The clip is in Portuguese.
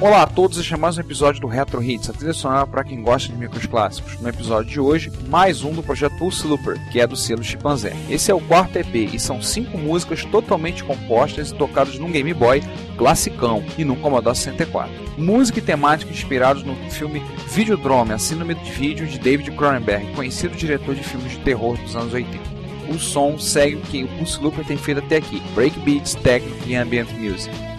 Olá a todos, este é mais um episódio do Retro Hits, a trilha sonora para quem gosta de micros clássicos. No episódio de hoje, mais um do projeto Pulse Looper, que é do selo Chimpanzé. Esse é o quarto EP e são cinco músicas totalmente compostas e tocadas num Game Boy classicão e num Commodore 64. Música e temática inspirados no filme Videodrome, a síndrome de vídeo de David Cronenberg, conhecido diretor de filmes de terror dos anos 80 o som segue o que o Pulse Looper tem feito até aqui: breakbeats, techno e ambient music.